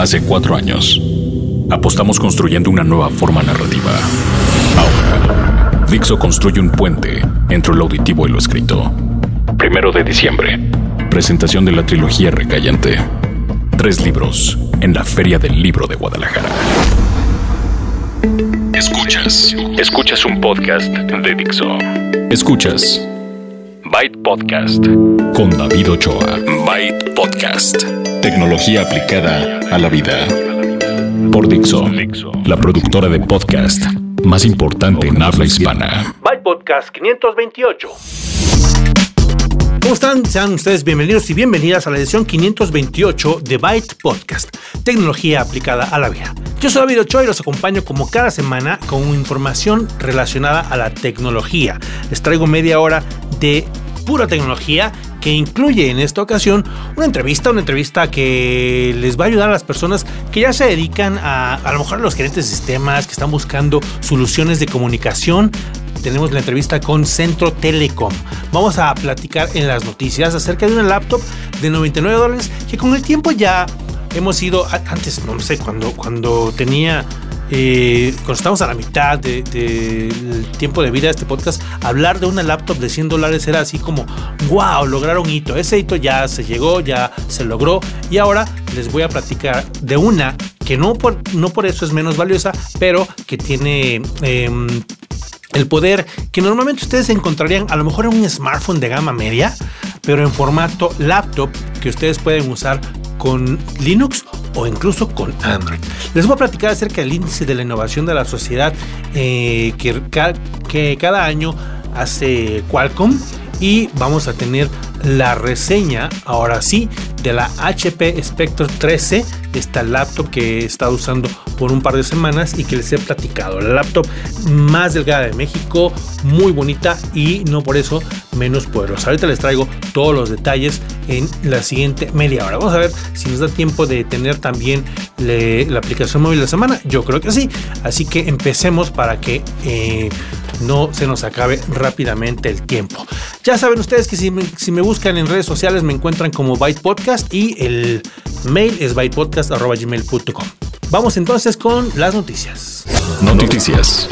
Hace cuatro años, apostamos construyendo una nueva forma narrativa. Ahora, Dixo construye un puente entre lo auditivo y lo escrito. Primero de diciembre, presentación de la trilogía Recayente. Tres libros en la Feria del Libro de Guadalajara. Escuchas. Escuchas un podcast de Dixo. Escuchas Byte Podcast con David Ochoa. Podcast. Tecnología aplicada a la vida. Por Dixo, la productora de podcast más importante en habla hispana. Byte Podcast 528. ¿Cómo están? Sean ustedes bienvenidos y bienvenidas a la edición 528 de Byte Podcast, tecnología aplicada a la vida. Yo soy David Ochoa y los acompaño como cada semana con información relacionada a la tecnología. Les traigo media hora de pura tecnología que incluye en esta ocasión una entrevista, una entrevista que les va a ayudar a las personas que ya se dedican a a lo mejor a los gerentes de sistemas, que están buscando soluciones de comunicación. Tenemos la entrevista con Centro Telecom. Vamos a platicar en las noticias acerca de una laptop de 99 dólares que con el tiempo ya hemos ido, antes no sé, cuando, cuando tenía eh, cuando estamos a la mitad del de, tiempo de vida de este podcast, hablar de una laptop de 100 dólares era así como, wow, lograron hito. Ese hito ya se llegó, ya se logró. Y ahora les voy a platicar de una que no por, no por eso es menos valiosa, pero que tiene... Eh, el poder que normalmente ustedes encontrarían a lo mejor en un smartphone de gama media, pero en formato laptop que ustedes pueden usar con Linux o incluso con Android. Les voy a platicar acerca del índice de la innovación de la sociedad eh, que, que cada año hace Qualcomm y vamos a tener la reseña, ahora sí, de la HP Spectre 13, esta laptop que he estado usando por un par de semanas y que les he platicado. La laptop más delgada de México, muy bonita y no por eso menos poderosa. Ahorita les traigo todos los detalles en la siguiente media hora. Vamos a ver si nos da tiempo de tener también la aplicación móvil de la semana. Yo creo que sí. Así que empecemos para que eh, no se nos acabe rápidamente el tiempo. Ya saben ustedes que si me, si me buscan en redes sociales me encuentran como Byte Podcast y el mail es bytepodcast.gmail.com. Vamos entonces con las noticias. Noticias.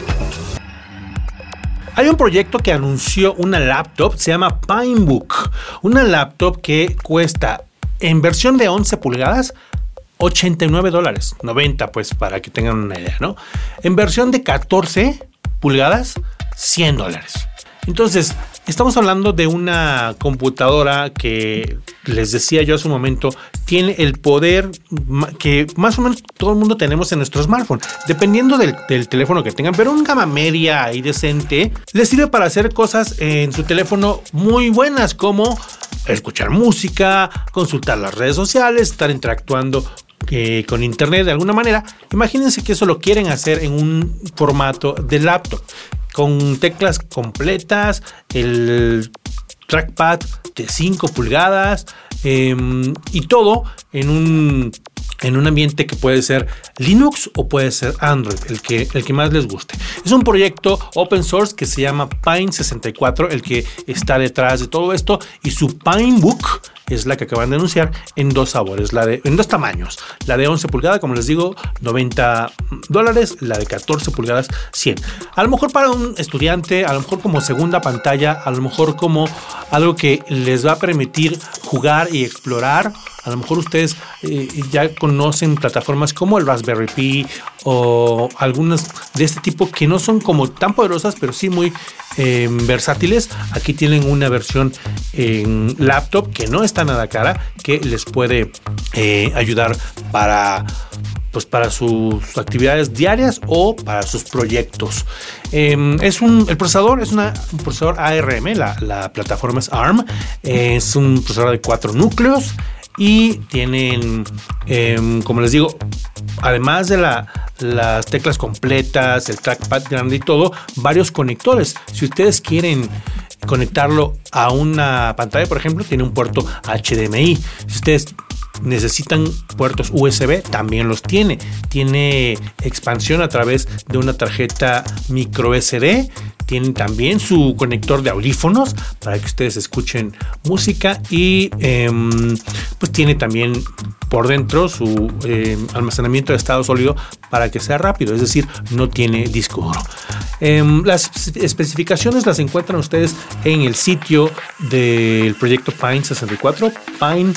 Hay un proyecto que anunció una laptop, se llama Pinebook. Una laptop que cuesta en versión de 11 pulgadas 89 dólares, 90 pues para que tengan una idea, ¿no? En versión de 14 pulgadas, 100 dólares. Entonces, estamos hablando de una computadora que, les decía yo hace un momento, tiene el poder que más o menos todo el mundo tenemos en nuestro smartphone, dependiendo del, teléfono que tengan, pero un gama media y decente les sirve para hacer cosas en su teléfono muy buenas, como escuchar música, consultar las redes sociales, estar interactuando eh, con internet de alguna manera, imagínense que eso lo quieren hacer en un formato de laptop, con teclas completas, el trackpad de 5 pulgadas eh, y todo en un, en un ambiente que puede ser Linux o puede ser Android, el que, el que más les guste. Es un proyecto open source que se llama Pine64, el que está detrás de todo esto, y su Pinebook es la que acaban de anunciar en dos sabores, la de, en dos tamaños. La de 11 pulgadas, como les digo, 90 dólares, la de 14 pulgadas, 100. A lo mejor para un estudiante, a lo mejor como segunda pantalla, a lo mejor como algo que les va a permitir jugar y explorar. A lo mejor ustedes eh, ya conocen plataformas como el Raspberry Pi o algunas de este tipo que no son como tan poderosas, pero sí muy eh, versátiles. Aquí tienen una versión en laptop que no está nada cara, que les puede eh, ayudar para pues para sus actividades diarias o para sus proyectos. Eh, es un, el procesador es una, un procesador ARM, la, la, plataforma es ARM, es un procesador de cuatro núcleos y tienen, eh, como les digo, además de la, las teclas completas, el trackpad grande y todo, varios conectores. Si ustedes quieren conectarlo a una pantalla, por ejemplo, tiene un puerto HDMI. Si ustedes necesitan puertos USB, también los tiene. Tiene expansión a través de una tarjeta micro SD. Tienen también su conector de audífonos para que ustedes escuchen música y em, pues tiene también por dentro su em, almacenamiento de estado sólido para que sea rápido, es decir, no tiene disco duro. Em, las especificaciones las encuentran ustedes en el sitio del proyecto Pine 64, Pine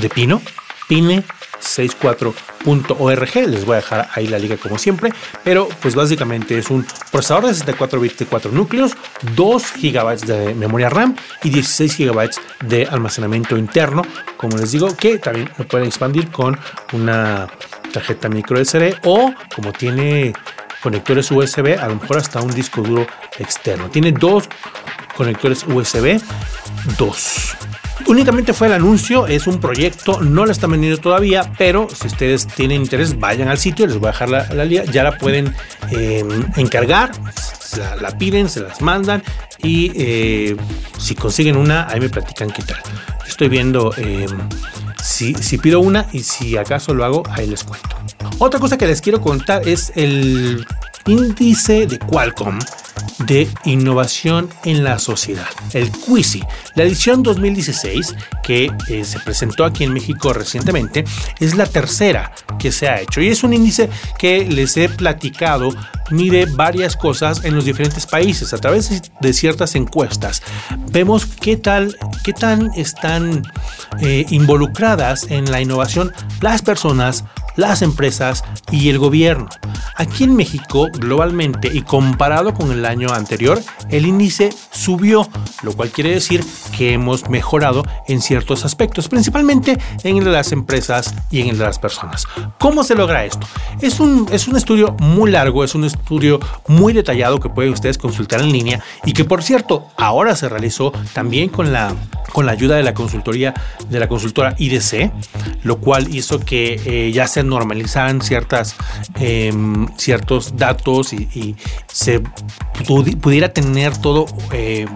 de Pino, Pine 64.org. Les voy a dejar ahí la liga como siempre. Pero pues básicamente es un procesador de 64 bits de 4 núcleos, 2 GB de memoria RAM y 16 GB de almacenamiento interno. Como les digo, que también lo pueden expandir con una tarjeta micro SD o como tiene conectores USB, a lo mejor hasta un disco duro externo. Tiene dos conectores USB, dos. Únicamente fue el anuncio, es un proyecto, no lo están vendiendo todavía, pero si ustedes tienen interés, vayan al sitio, les voy a dejar la, la ya la pueden em, encargar, la, piden, se las mandan y eh, si consiguen una, ahí me platican qué tal. Estoy viendo em, si pido una y si acaso lo hago, ahí les cuento. Otra cosa que les quiero contar es el índice de Qualcomm de innovación en la sociedad, el QUISI. La edición 2016, que eh, se presentó aquí en México recientemente, es la tercera que se ha hecho y es un índice que les he platicado mide varias cosas en los diferentes países a través de ciertas encuestas. Vemos qué tal, qué tan están eh, involucradas en la innovación las personas, las empresas y el gobierno. Aquí en México, globalmente y comparado con el año anterior, el índice subió, lo cual quiere decir que hemos mejorado en ciertos aspectos, principalmente en las empresas y en las personas. ¿Cómo se logra esto? Es un, es un estudio muy largo, es un estudio muy detallado que pueden ustedes consultar en línea y que por cierto ahora se realizó también con la, con la ayuda de la consultoría de la consultora IDC, lo cual hizo que eh, ya se normalizaran ciertas, em, ciertos datos y, se pudiera tener todo eh,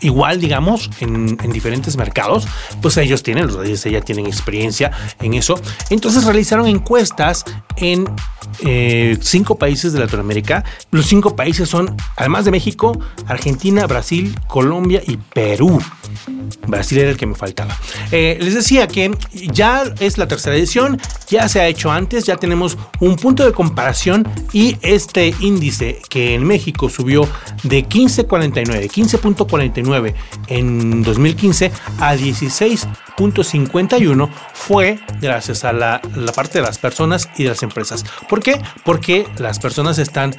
igual, digamos, en, diferentes mercados, pues ellos tienen, los reyes ya tienen experiencia en eso. Entonces realizaron encuestas en eh, cinco países de Latinoamérica. Los cinco países son, además de México, Argentina, Brasil, Colombia y Perú. Brasil era el que me faltaba. Eh, les decía que ya es la tercera edición, ya se ha hecho antes, ya tenemos un punto de comparación y este índice que en México subió de 15.49, 15.49 en 2015 a 16.51 fue gracias a la, parte de las personas y de las empresas. ¿Por qué? Porque las personas están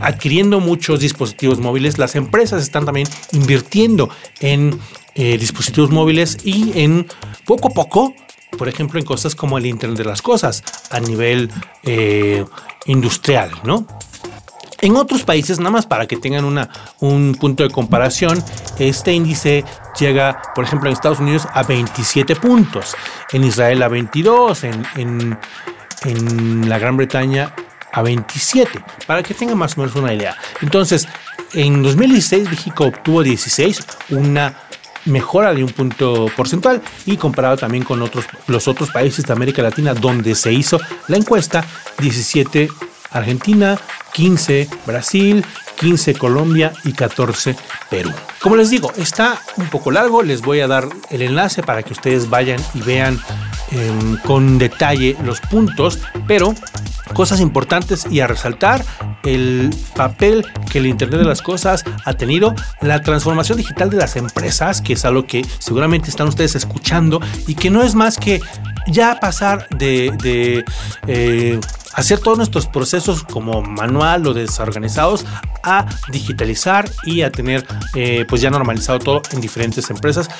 adquiriendo muchos dispositivos móviles, las empresas están también invirtiendo en eh, dispositivos móviles y en poco a poco, por ejemplo, en cosas como el Internet de las Cosas a nivel eh, industrial, ¿no? En otros países, nada más para que tengan una, un punto de comparación, este índice llega, por ejemplo, en Estados Unidos a 27 puntos, en Israel a 22, en, en, la Gran Bretaña a 27, para que tengan más o menos una idea. Entonces, en 2016 México obtuvo 16, una mejora de un punto porcentual y comparado también con otros, los otros países de América Latina donde se hizo la encuesta, 17 Argentina, 15 Brasil, 15 Colombia y 14 Perú. Como les digo, está un poco largo, les voy a dar el enlace para que ustedes vayan y vean em, con detalle los puntos, pero cosas importantes y a resaltar el papel que el Internet de las Cosas ha tenido, la transformación digital de las empresas, que es algo que seguramente están ustedes escuchando y que no es más que ya pasar de, eh, hacer todos nuestros procesos como manual o desorganizados a digitalizar y a tener eh, pues ya normalizado todo en diferentes empresas.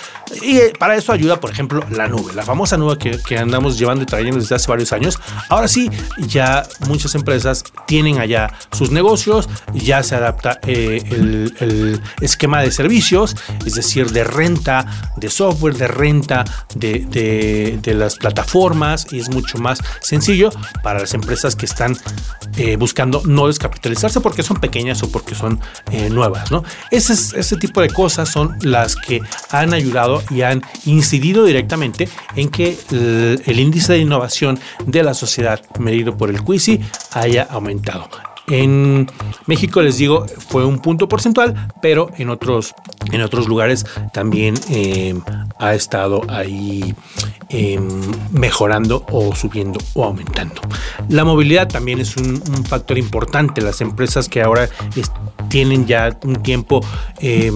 Y eh, para eso ayuda por ejemplo la nube la famosa nube que, andamos llevando y trayendo desde hace varios años. Ahora sí ya muchas empresas tienen allá sus negocios ya se adapta eh, el, esquema de servicios es decir de renta de software de renta de, de las plataformas y es mucho más sencillo para las empresas que están eh, buscando no descapitalizarse porque son pequeñas o porque son eh, nuevas, ¿no? Ese, ese tipo de cosas son las que han ayudado y han incidido directamente en que el, el índice de innovación de la sociedad medido por el QICI haya aumentado. En México, les digo, fue un punto porcentual, pero en otros, en otros lugares también eh, ha estado ahí eh, mejorando o subiendo o aumentando. La movilidad también es un, factor importante. Las empresas que ahora tienen ya un tiempo eh,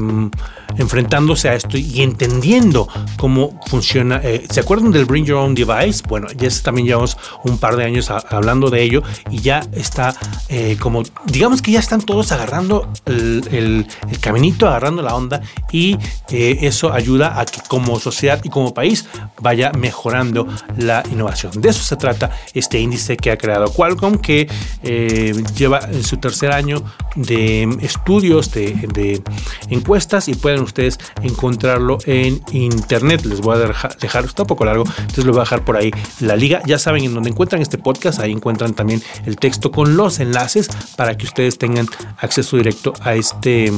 enfrentándose a esto y entendiendo cómo funciona. Eh, ¿Se acuerdan del Bring Your Own Device? Bueno, ya también llevamos un par de años hablando de ello y ya está eh, como, digamos que ya están todos agarrando el, caminito, agarrando la onda y eh, eso ayuda a que como sociedad y como país vaya mejorando la innovación. De eso se trata este índice que ha creado Qualcomm, que lleva en su tercer año de estudios, de, de encuestas y pueden ustedes encontrarlo en internet. Les voy a dejar, dejar, está un poco largo, entonces les voy a dejar por ahí la liga. Ya saben en donde encuentran este podcast, ahí encuentran también el texto con los enlaces para que ustedes tengan acceso directo a este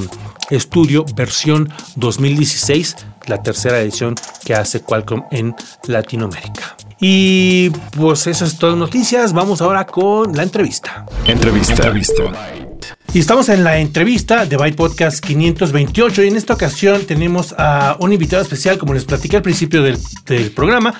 estudio versión 2016, la tercera edición que hace Qualcomm en Latinoamérica. Y pues esas es todas noticias. Vamos ahora con la entrevista. Entrevista. entrevista. Y estamos en la entrevista de Byte Podcast 528 y en esta ocasión tenemos a un invitado especial, como les platiqué al principio del, del programa.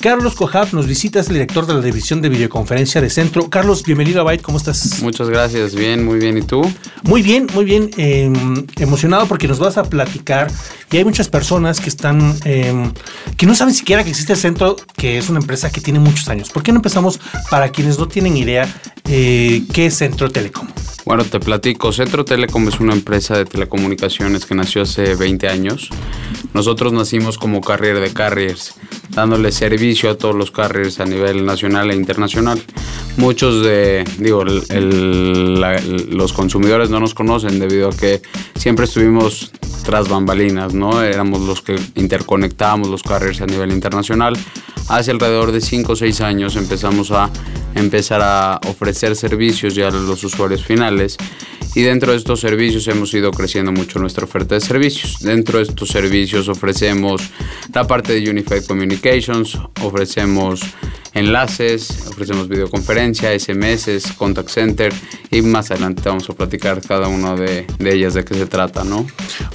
Carlos Cojab nos visita, es el director de la división de videoconferencia de Centro. Carlos, bienvenido a Byte, ¿cómo estás? Muchas gracias, bien, muy bien. ¿Y tú? Muy bien, muy bien. Eh, emocionado porque nos vas a platicar y hay muchas personas que están, eh, que no saben siquiera que existe el Centro, que es una empresa que tiene muchos años. ¿Por qué no empezamos para quienes no tienen idea eh, qué es Centro Telecom? Bueno, te platico. Centro Telecom es una empresa de telecomunicaciones que nació hace 20 años. Nosotros nacimos como carrier de carriers, dándole servicio a todos los carriers a nivel nacional e internacional. Muchos de, digo, el, el, la, los consumidores no nos conocen debido a que siempre estuvimos tras bambalinas, ¿no? Éramos los que interconectábamos los carriers a nivel internacional. Hace alrededor de 5 o 6 años empezamos a empezar a ofrecer servicios ya a los usuarios finales y dentro de estos servicios hemos ido creciendo mucho nuestra oferta de servicios. Dentro de estos servicios ofrecemos la parte de Unified Communications, ofrecemos enlaces, ofrecemos videoconferencia, SMS, contact center y más adelante vamos a platicar cada una de, de ellas de qué se trata, ¿no?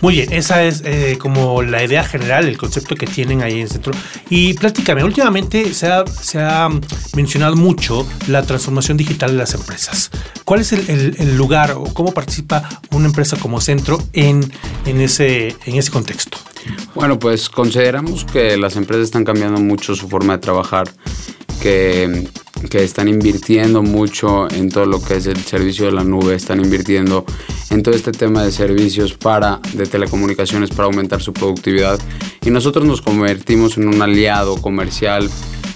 Muy bien, esa es eh, como la idea general, el concepto que tienen ahí en el centro. Y platícame, últimamente se ha, se ha mencionado mucho la transformación digital de las empresas. ¿Cuál es el, el, el lugar o cómo participa una empresa como centro en, en, ese, en ese contexto? Bueno, pues consideramos que las empresas están cambiando mucho su forma de trabajar que, están invirtiendo mucho en todo lo que es el servicio de la nube, están invirtiendo en todo este tema de servicios para, de telecomunicaciones para aumentar su productividad. Y nosotros nos convertimos en un aliado comercial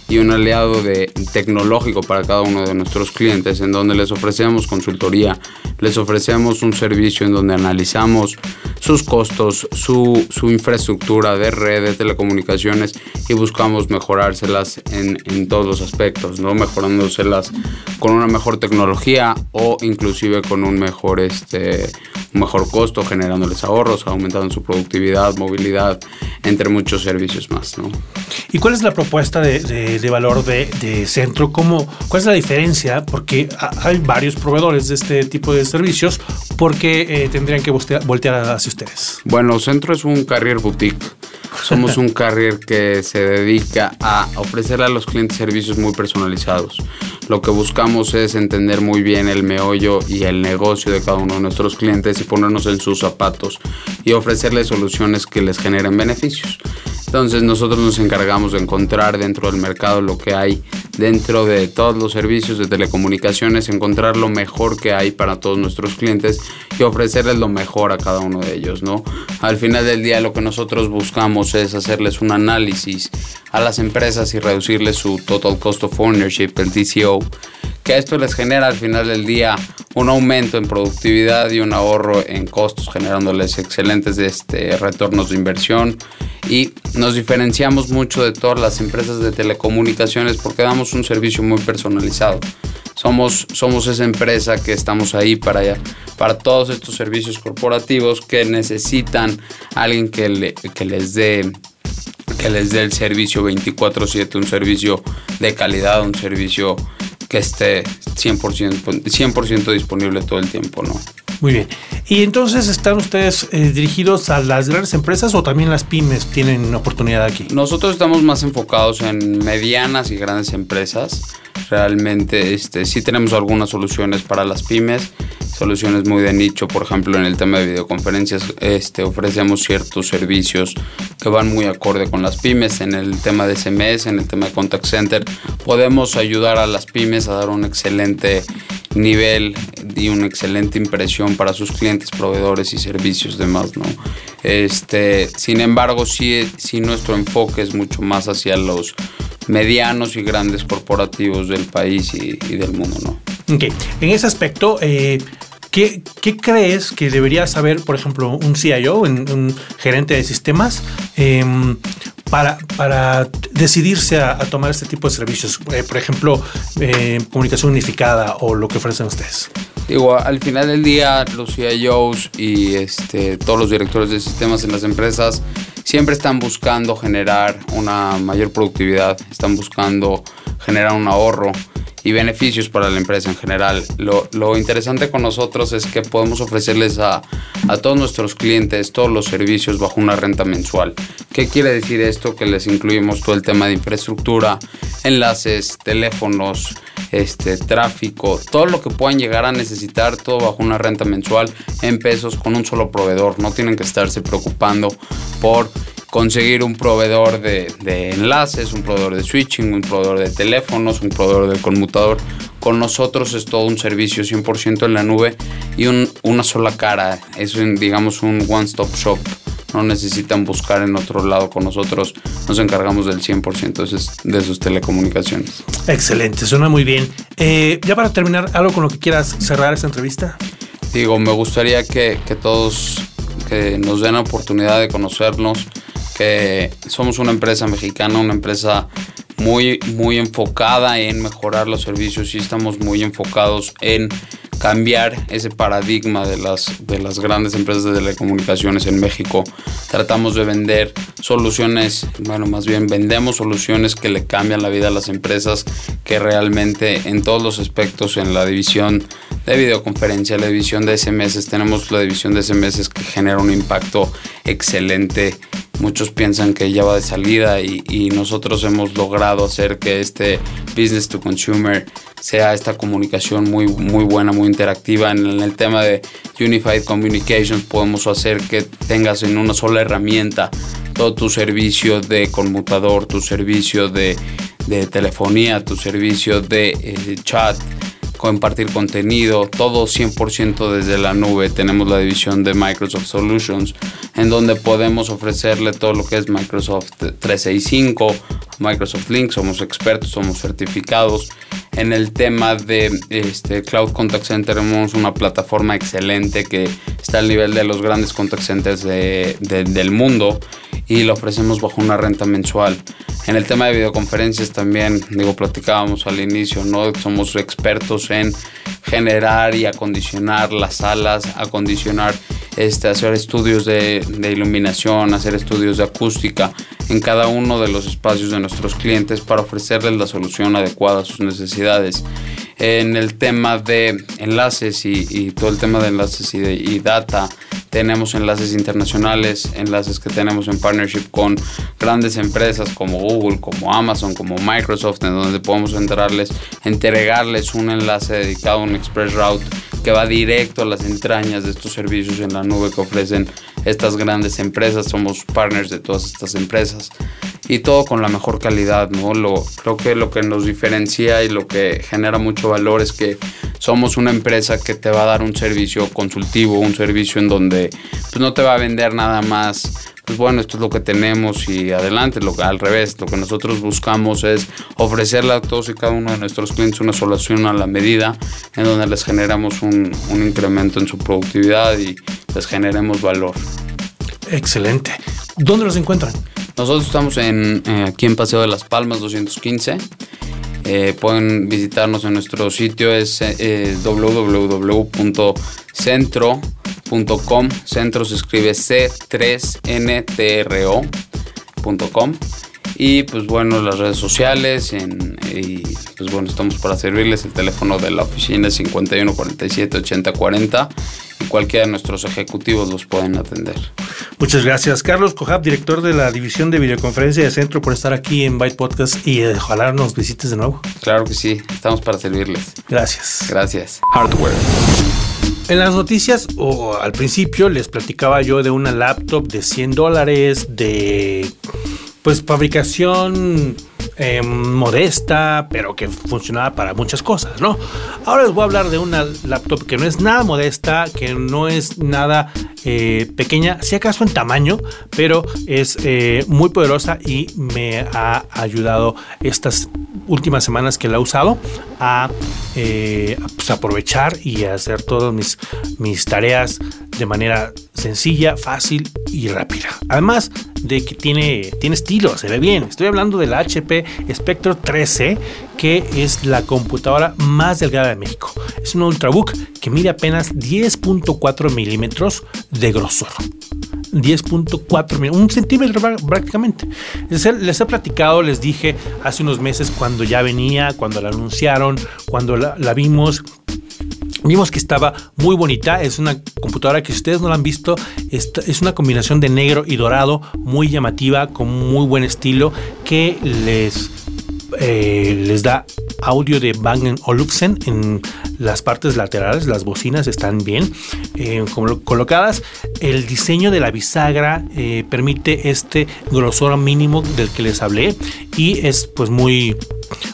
y un aliado de, tecnológico para cada uno de nuestros clientes, en donde les ofrecemos consultoría, les ofrecemos un servicio en donde analizamos sus costos, su, su infraestructura de red, de telecomunicaciones y buscamos mejorárselas en, en, todos los aspectos, ¿no? mejorándoselas con una mejor tecnología o inclusive con un mejor, este, un mejor costo, generándoles ahorros, aumentando su productividad, movilidad, entre muchos servicios más. ¿no? ¿Y cuál es la propuesta de, de, de valor de, de, Centro? ¿Cómo, ¿Cuál es la diferencia? Porque hay varios proveedores de este tipo de servicios. ¿Por qué eh, tendrían que voltear hacia ustedes? Bueno, Centro es un carrier boutique. Somos un carrier que se dedica a ofrecer a los clientes servicios muy personalizados. Lo que buscamos es entender muy bien el meollo y el negocio de cada uno de nuestros clientes y ponernos en sus zapatos y ofrecerles soluciones que les generen beneficios. Entonces nosotros nos encargamos de encontrar dentro del mercado lo que hay dentro de todos los servicios de telecomunicaciones, encontrar lo mejor que hay para todos nuestros clientes y ofrecerles lo mejor a cada uno de ellos, ¿no? Al final del día lo que nosotros buscamos es hacerles un análisis a las empresas y reducirles su total cost of ownership, el TCO, que esto les genera al final del día un aumento en productividad y un ahorro en costos, generándoles excelentes este, retornos de inversión y nos diferenciamos mucho de todas las empresas de telecomunicaciones porque damos un servicio muy personalizado. somos, somos esa empresa que estamos ahí para, para todos estos servicios corporativos que necesitan alguien que, le, que les dé que les dé el servicio 24/7, un servicio de calidad, un servicio que esté 100%, 100 disponible todo el tiempo, ¿no? Muy bien. ¿Y entonces están ustedes eh, dirigidos a las grandes empresas o también las pymes tienen oportunidad aquí? Nosotros estamos más enfocados en medianas y grandes empresas. Realmente este, sí tenemos algunas soluciones para las pymes, soluciones muy de nicho, por ejemplo en el tema de videoconferencias este, ofrecemos ciertos servicios que van muy acorde con las pymes, en el tema de SMS, en el tema de contact center, podemos ayudar a las pymes a dar un excelente nivel y una excelente impresión para sus clientes, proveedores y servicios demás, ¿no? Este, sin embargo, sí, sí nuestro enfoque es mucho más hacia los medianos y grandes corporativos del país y, del mundo, ¿no? Ok, en ese aspecto, eh, ¿qué, crees que debería saber, por ejemplo, un CIO, un, gerente de sistemas, em, para, para decidirse a, tomar este tipo de servicios? Eh, por ejemplo, eh, comunicación unificada o lo que ofrecen ustedes. Digo, al final del día, los CIOs y este, todos los directores de sistemas en las empresas siempre están buscando generar una mayor productividad, están buscando generar un ahorro y beneficios para la empresa en general. Lo, interesante con nosotros es que podemos ofrecerles a, a, todos nuestros clientes todos los servicios bajo una renta mensual. ¿Qué quiere decir esto? Que les incluimos todo el tema de infraestructura, enlaces, teléfonos, este, tráfico, todo lo que puedan llegar a necesitar, todo bajo una renta mensual en pesos con un solo proveedor. No tienen que estarse preocupando por conseguir un proveedor de, enlaces, un proveedor de switching, un proveedor de teléfonos, un proveedor de conmutador. Con nosotros es todo un servicio 100% en la nube y una sola cara. Es digamos un one-stop shop no necesitan buscar en otro lado con nosotros. Nos encargamos del 100% de sus telecomunicaciones. Excelente, suena muy bien. Eh, ya para terminar, ¿algo con lo que quieras cerrar esta entrevista? Digo, me gustaría que, que todos que nos den la oportunidad de conocernos, somos una empresa mexicana, una empresa muy, muy enfocada en mejorar los servicios y estamos muy enfocados en cambiar ese paradigma de las, de las grandes empresas de telecomunicaciones en México. Tratamos de vender soluciones, bueno, más bien vendemos soluciones que le cambian la vida a las empresas, que realmente en todos los aspectos, en la división de videoconferencia, la división de SMS, tenemos la división de SMS que genera un impacto excelente. Muchos piensan que ya va de salida y, nosotros hemos logrado hacer que este business to consumer sea esta comunicación muy, muy buena, muy interactiva. En, el tema de Unified Communications podemos hacer que tengas en una sola herramienta todo tu servicio de conmutador, tu servicio de, telefonía, tu servicio de eh, chat, compartir contenido, todo 100% desde la nube. Tenemos la división de Microsoft Solutions, en donde podemos ofrecerle todo lo que es Microsoft 365, Microsoft Link, somos expertos, somos certificados. En el tema de este, Cloud Contact Center tenemos una plataforma excelente que está al nivel de los grandes contact centers del mundo y lo ofrecemos bajo una renta mensual. En el tema de videoconferencias también, digo, platicábamos al inicio, ¿no? Somos expertos en generar y acondicionar las salas, acondicionar, este, hacer estudios de, de iluminación, hacer estudios de acústica en cada uno de los espacios de nuestros clientes para ofrecerles la solución adecuada a sus necesidades en el tema de enlaces y, todo el tema de enlaces y, y, data. Tenemos enlaces internacionales, enlaces que tenemos en partnership con grandes empresas como Google, como Amazon, como Microsoft, en donde podemos entrarles, entregarles un enlace dedicado a un Express Route que va directo a las entrañas de estos servicios en la nube que ofrecen estas grandes empresas. Somos partners de todas estas empresas y todo con la mejor calidad, ¿no? Lo, creo que lo que nos diferencia y lo que genera mucho valor es que somos una empresa que te va a dar un servicio consultivo, un servicio en donde pues, no te va a vender nada más pues bueno, esto es lo que tenemos y adelante, lo, al revés, lo que nosotros buscamos es ofrecerle a todos y cada uno de nuestros clientes una solución a la medida en donde les generamos un, un incremento en su productividad y les generemos valor. Excelente. ¿Dónde los encuentran? Nosotros estamos en, eh, aquí en Paseo de las Palmas 215. Eh, pueden visitarnos en nuestro sitio, es eh, www.centro.com. Centro se escribe C3NTRO.com. Y pues bueno, las redes sociales y pues bueno, estamos para servirles. El teléfono de la oficina es 51 47 80 40 y cualquiera de nuestros ejecutivos los pueden atender. Muchas gracias, Carlos Cojab, director de la división de videoconferencia de Centro, por estar aquí en Byte Podcast y ojalá nos visites de nuevo. Claro que sí, estamos para servirles. Gracias. Gracias. Hardware. En las noticias, o al principio, les platicaba yo de una laptop de 100 dólares, de pues fabricación eh, modesta, pero que funcionaba para muchas cosas, ¿no? Ahora les voy a hablar de una laptop que no es nada modesta, que no es nada eh, pequeña, si acaso en tamaño, pero es eh, muy poderosa y me ha ayudado estas últimas semanas que la he usado a pues, aprovechar y hacer todas mis, mis tareas de manera sencilla, fácil y rápida. Además de que tiene, tiene estilo, se ve bien. Estoy hablando de la HP Spectre 13, que es la computadora más delgada de México. Es un ultrabook que mide apenas 10.4 milímetros de grosor. 10.4 un centímetro prácticamente. Les he, les he, platicado, les dije hace unos meses cuando ya venía, cuando la anunciaron, cuando la, la vimos, Vimos que estaba muy bonita, es una computadora que si ustedes no la han visto, es una combinación de negro y dorado, muy llamativa, con muy buen estilo, que les, eh, les da audio de Bang Olufsen en las partes laterales, las bocinas están bien eh, colocadas. El diseño de la bisagra eh, permite este grosor mínimo del que les hablé y es pues muy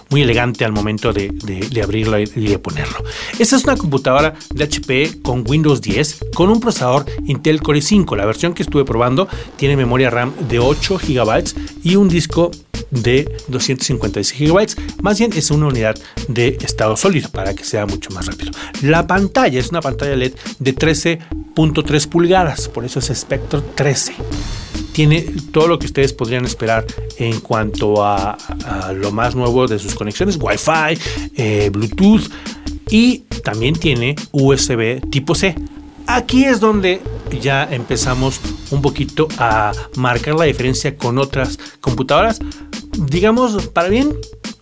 muy elegante al momento de, de, abrirla y de ponerlo. Esta es una computadora de HP con Windows 10 con un procesador Intel Core i5. La versión que estuve probando tiene memoria RAM de 8 GB y un disco de 256 GB. Más bien es una unidad de estado sólido para que sea mucho más rápido. La pantalla es una pantalla LED de 13.3 pulgadas, por eso es Spectre 13 tiene todo lo que ustedes podrían esperar en cuanto a, lo más nuevo de sus conexiones, Wi-Fi, eh, Bluetooth y también tiene USB tipo C. Aquí es donde ya empezamos un poquito a marcar la diferencia con otras computadoras, digamos para bien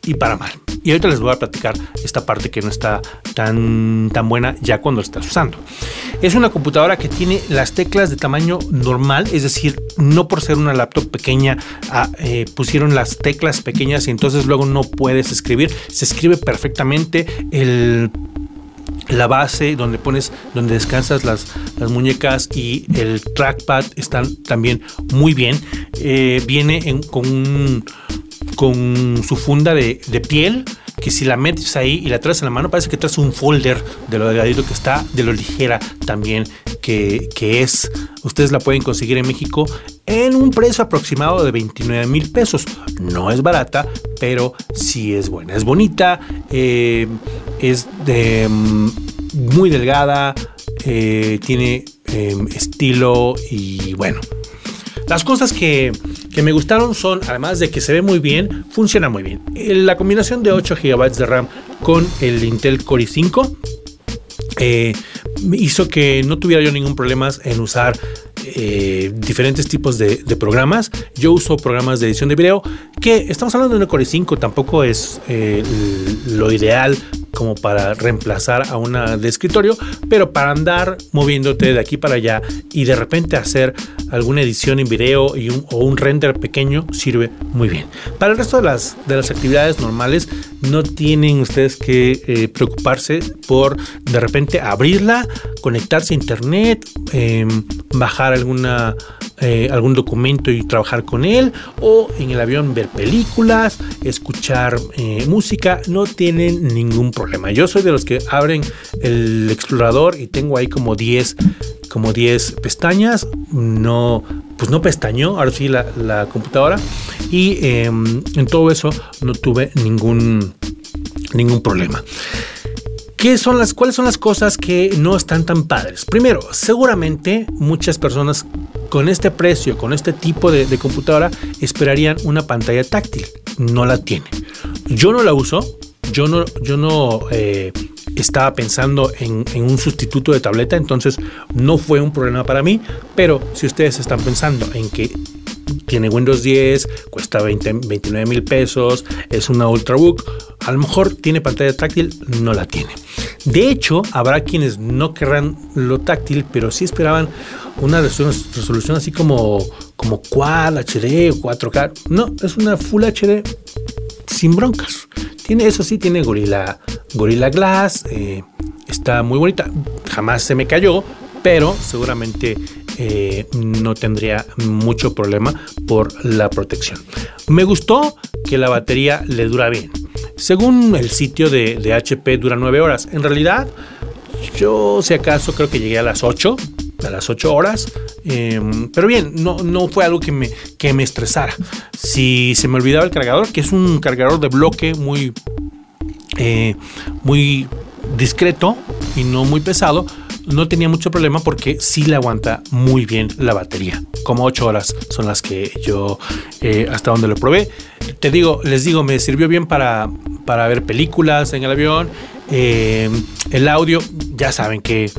y para mal. Y ahorita les voy a platicar esta parte que no está tan, tan buena ya cuando la estás usando. Es una computadora que tiene las teclas de tamaño normal, es decir, no por ser una laptop pequeña ah, eh, pusieron las teclas pequeñas y entonces luego no puedes escribir. Se escribe perfectamente el la base donde pones, donde descansas las, las muñecas y el trackpad están también muy bien. Eh, viene con, con su funda de, de piel que si la metes ahí y la traes en la mano, parece que traes un folder de lo delgadito que está, de lo ligera también que, es. Ustedes la pueden conseguir en México en un precio aproximado de 29 mil pesos. No es barata, pero sí es buena. Es bonita, eh, es de, mm, muy delgada, eh, tiene em, estilo y bueno. Las cosas que, me gustaron son, además de que se ve muy bien, funciona muy bien. La combinación de 8 GB de RAM con el Intel Core i5 eh, hizo que no tuviera yo ningún problema en usar eh, diferentes tipos de, programas. Yo uso programas de edición de video que estamos hablando de un Core i5, tampoco es eh, lo ideal como para reemplazar a una de escritorio, pero para andar moviéndote de aquí para allá y de repente hacer alguna edición en video o un render pequeño sirve muy bien. Para el resto de las, de las actividades normales no tienen ustedes que eh, preocuparse por de repente abrirla, conectarse a internet, em, bajar alguna, eh, algún documento y trabajar con él o en el avión ver películas, escuchar eh, música, no tienen ningún problema. Yo soy de los que abren el explorador y tengo ahí como 10 como 10 pestañas, no, pues no pestañó, ahora sí la, computadora y em, en todo eso no tuve ningún, ningún problema. ¿Qué son las, ¿Cuáles son las cosas que no están tan padres? Primero, seguramente muchas personas con este precio, con este tipo de, computadora, esperarían una pantalla táctil. No la tiene. Yo no la uso, yo no, yo no eh, estaba pensando en, un sustituto de tableta, entonces no fue un problema para mí, pero si ustedes están pensando en que tiene Windows 10, cuesta 29 mil pesos, es una Ultrabook, a lo mejor tiene pantalla táctil, no la tiene. De hecho, habrá quienes no querrán lo táctil, pero sí esperaban una resolución así como, como Quad HD o 4K. No, es una Full HD sin broncas. Tiene, eso sí, tiene Gorilla, Gorilla Glass, eh, está muy bonita. Jamás se me cayó, pero seguramente eh, no tendría mucho problema por la protección. Me gustó que la batería le dura bien. Según el sitio de, HP dura 9 horas. En realidad, yo si acaso creo que llegué a las 8, a las 8 horas. Em, pero bien, no, no fue algo que me, que me estresara. Si se me olvidaba el cargador, que es un cargador de bloque muy, eh, muy discreto y no muy pesado, no tenía mucho problema porque sí le aguanta muy bien la batería. Como 8 horas son las que yo eh, hasta donde lo probé. Te digo, les digo, me sirvió bien para, para ver películas en el avión. Eh, el audio, ya saben que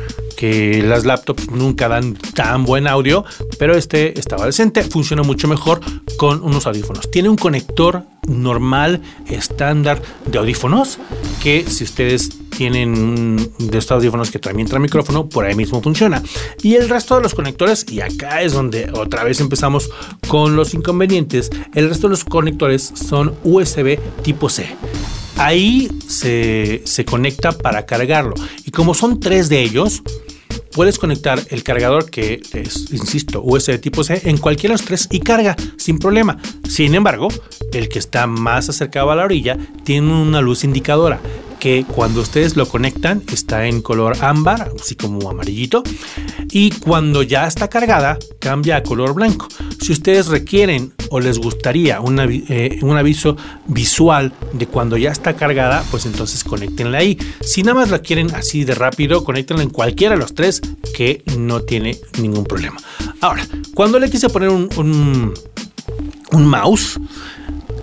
las laptops nunca dan tan buen audio, pero este estaba decente, funciona mucho mejor con unos audífonos. Tiene un conector normal, estándar de audífonos, que si ustedes tienen de estos audífonos que también trae micrófono, por ahí mismo funciona. Y el resto de los conectores, y acá es donde otra vez empezamos con los inconvenientes, el resto de los conectores son USB tipo C ahí se, se, conecta para cargarlo. Y como son tres de ellos, puedes conectar el cargador que es, insisto, USB tipo C en cualquiera de los tres y carga sin problema. Sin embargo, el que está más acercado a la orilla tiene una luz indicadora que cuando ustedes lo conectan está en color ámbar, así como amarillito, y cuando ya está cargada cambia a color blanco. Si ustedes requieren o les gustaría eh, un aviso visual de cuando ya está cargada, pues entonces conéctenla ahí. Si nada más la quieren así de rápido, conéctenla en cualquiera de los tres que no tiene ningún problema. Ahora, cuando le quise poner un, un, mouse,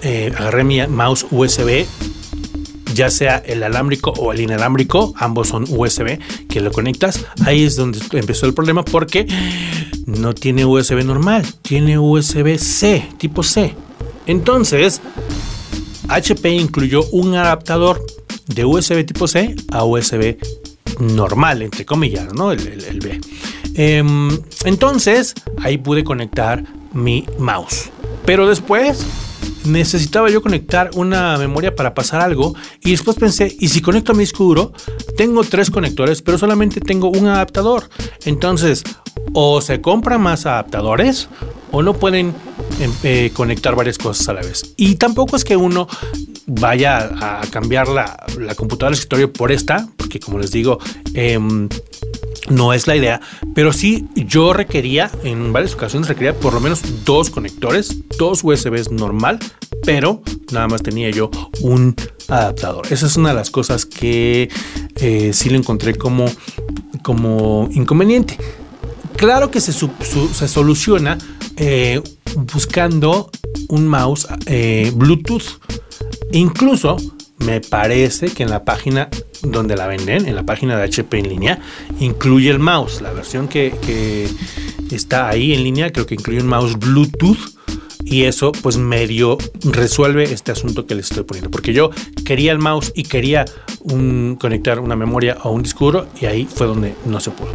eh, agarré mi mouse USB ya sea el alámbrico o el inalámbrico, ambos son USB, que lo conectas, ahí es donde empezó el problema porque no tiene USB normal, tiene USB-C, tipo C. Entonces, HP incluyó un adaptador de USB tipo C a USB normal, entre comillas, ¿no? El, B. Em, entonces, ahí pude conectar mi mouse. Pero después necesitaba yo conectar una memoria para pasar algo y después pensé, ¿y si conecto a mi disco duro? Tengo tres conectores, pero solamente tengo un adaptador. Entonces, o se compran más adaptadores o no pueden em, eh, conectar varias cosas a la vez. Y tampoco es que uno vaya a cambiar la, la computadora de escritorio por esta, porque como les digo, em, no es la idea, pero sí yo requería, en varias ocasiones requería por lo menos dos conectores, dos USBs normal, pero nada más tenía yo un adaptador. Esa es una de las cosas que eh, sí lo encontré como, como inconveniente. Claro que se, se soluciona eh, buscando un mouse eh, Bluetooth. Incluso me parece que en la página donde la venden, en la página de HP en línea, incluye el mouse. La versión que, está ahí en línea creo que incluye un mouse Bluetooth y eso pues medio resuelve este asunto que les estoy poniendo porque yo quería el mouse y quería conectar una memoria a un disco duro y ahí fue donde no se pudo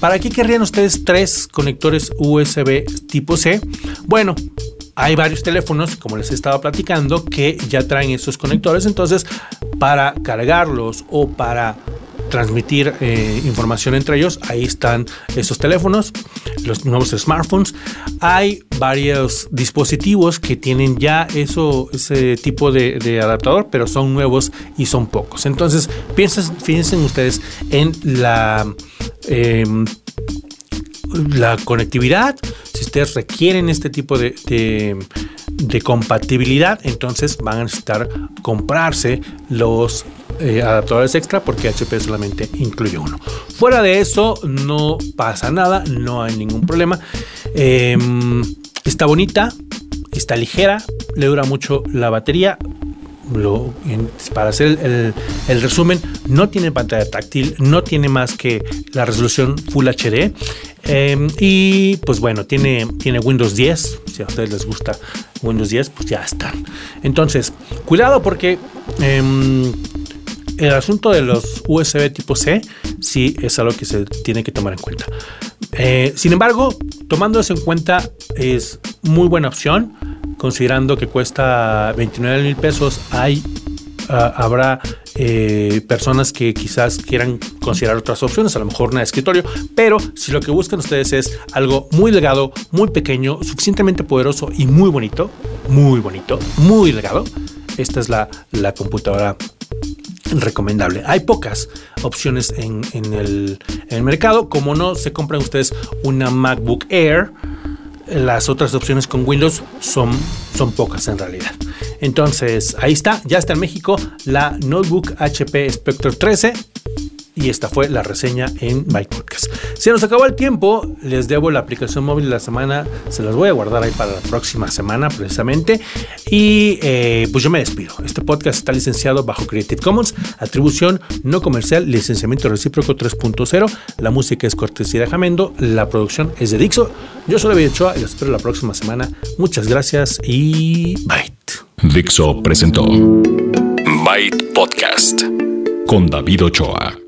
¿para qué querrían ustedes tres conectores USB tipo C? bueno hay varios teléfonos, como les estaba platicando, que ya traen estos conectores. Entonces, para cargarlos o para transmitir eh, información entre ellos. Ahí están esos teléfonos, los nuevos smartphones. Hay varios dispositivos que tienen ya eso, ese tipo de, adaptador, pero son nuevos y son pocos. Entonces, piensen, piensen ustedes en la em, la conectividad, si ustedes requieren este tipo de, de, compatibilidad, entonces van a necesitar comprarse los eh, adaptadores extra porque HP solamente incluye uno. Fuera de eso, no pasa nada, no hay ningún problema. Em, está bonita, está ligera, le dura mucho la batería. para hacer el, resumen, no tiene pantalla táctil, no tiene más que la resolución Full HD. Em, y pues bueno, tiene, tiene Windows 10. Si a ustedes les gusta Windows 10, pues ya están. Entonces, cuidado porque em, el asunto de los USB tipo C sí es algo que se tiene que tomar en cuenta. Eh, sin embargo, tomando eso en cuenta, es muy buena opción, considerando que cuesta 29 mil pesos. Hay, ah, habrá eh, personas que quizás quieran considerar otras opciones, a lo mejor una de escritorio, pero si lo que buscan ustedes es algo muy delgado, muy pequeño, suficientemente poderoso y muy bonito, muy bonito, muy delgado, esta es la, la computadora recomendable. Hay pocas opciones en, el, mercado. Como no se compran ustedes una MacBook Air, las otras opciones con Windows son, son pocas en realidad. Entonces, ahí está, ya está en México la Notebook HP Spectre 13 y esta fue la reseña en My Podcast. Se nos acabó el tiempo, les debo la aplicación móvil de la semana, se las voy a guardar ahí para la próxima semana precisamente. Y eh, pues yo me despido. Este podcast está licenciado bajo Creative Commons, atribución no comercial, licenciamiento recíproco 3.0. La música es cortesía de Jamendo, la producción es de Dixo. Yo soy David Ochoa y los espero la próxima semana. Muchas gracias y bye. Dixo presentó Byte Podcast con David Ochoa.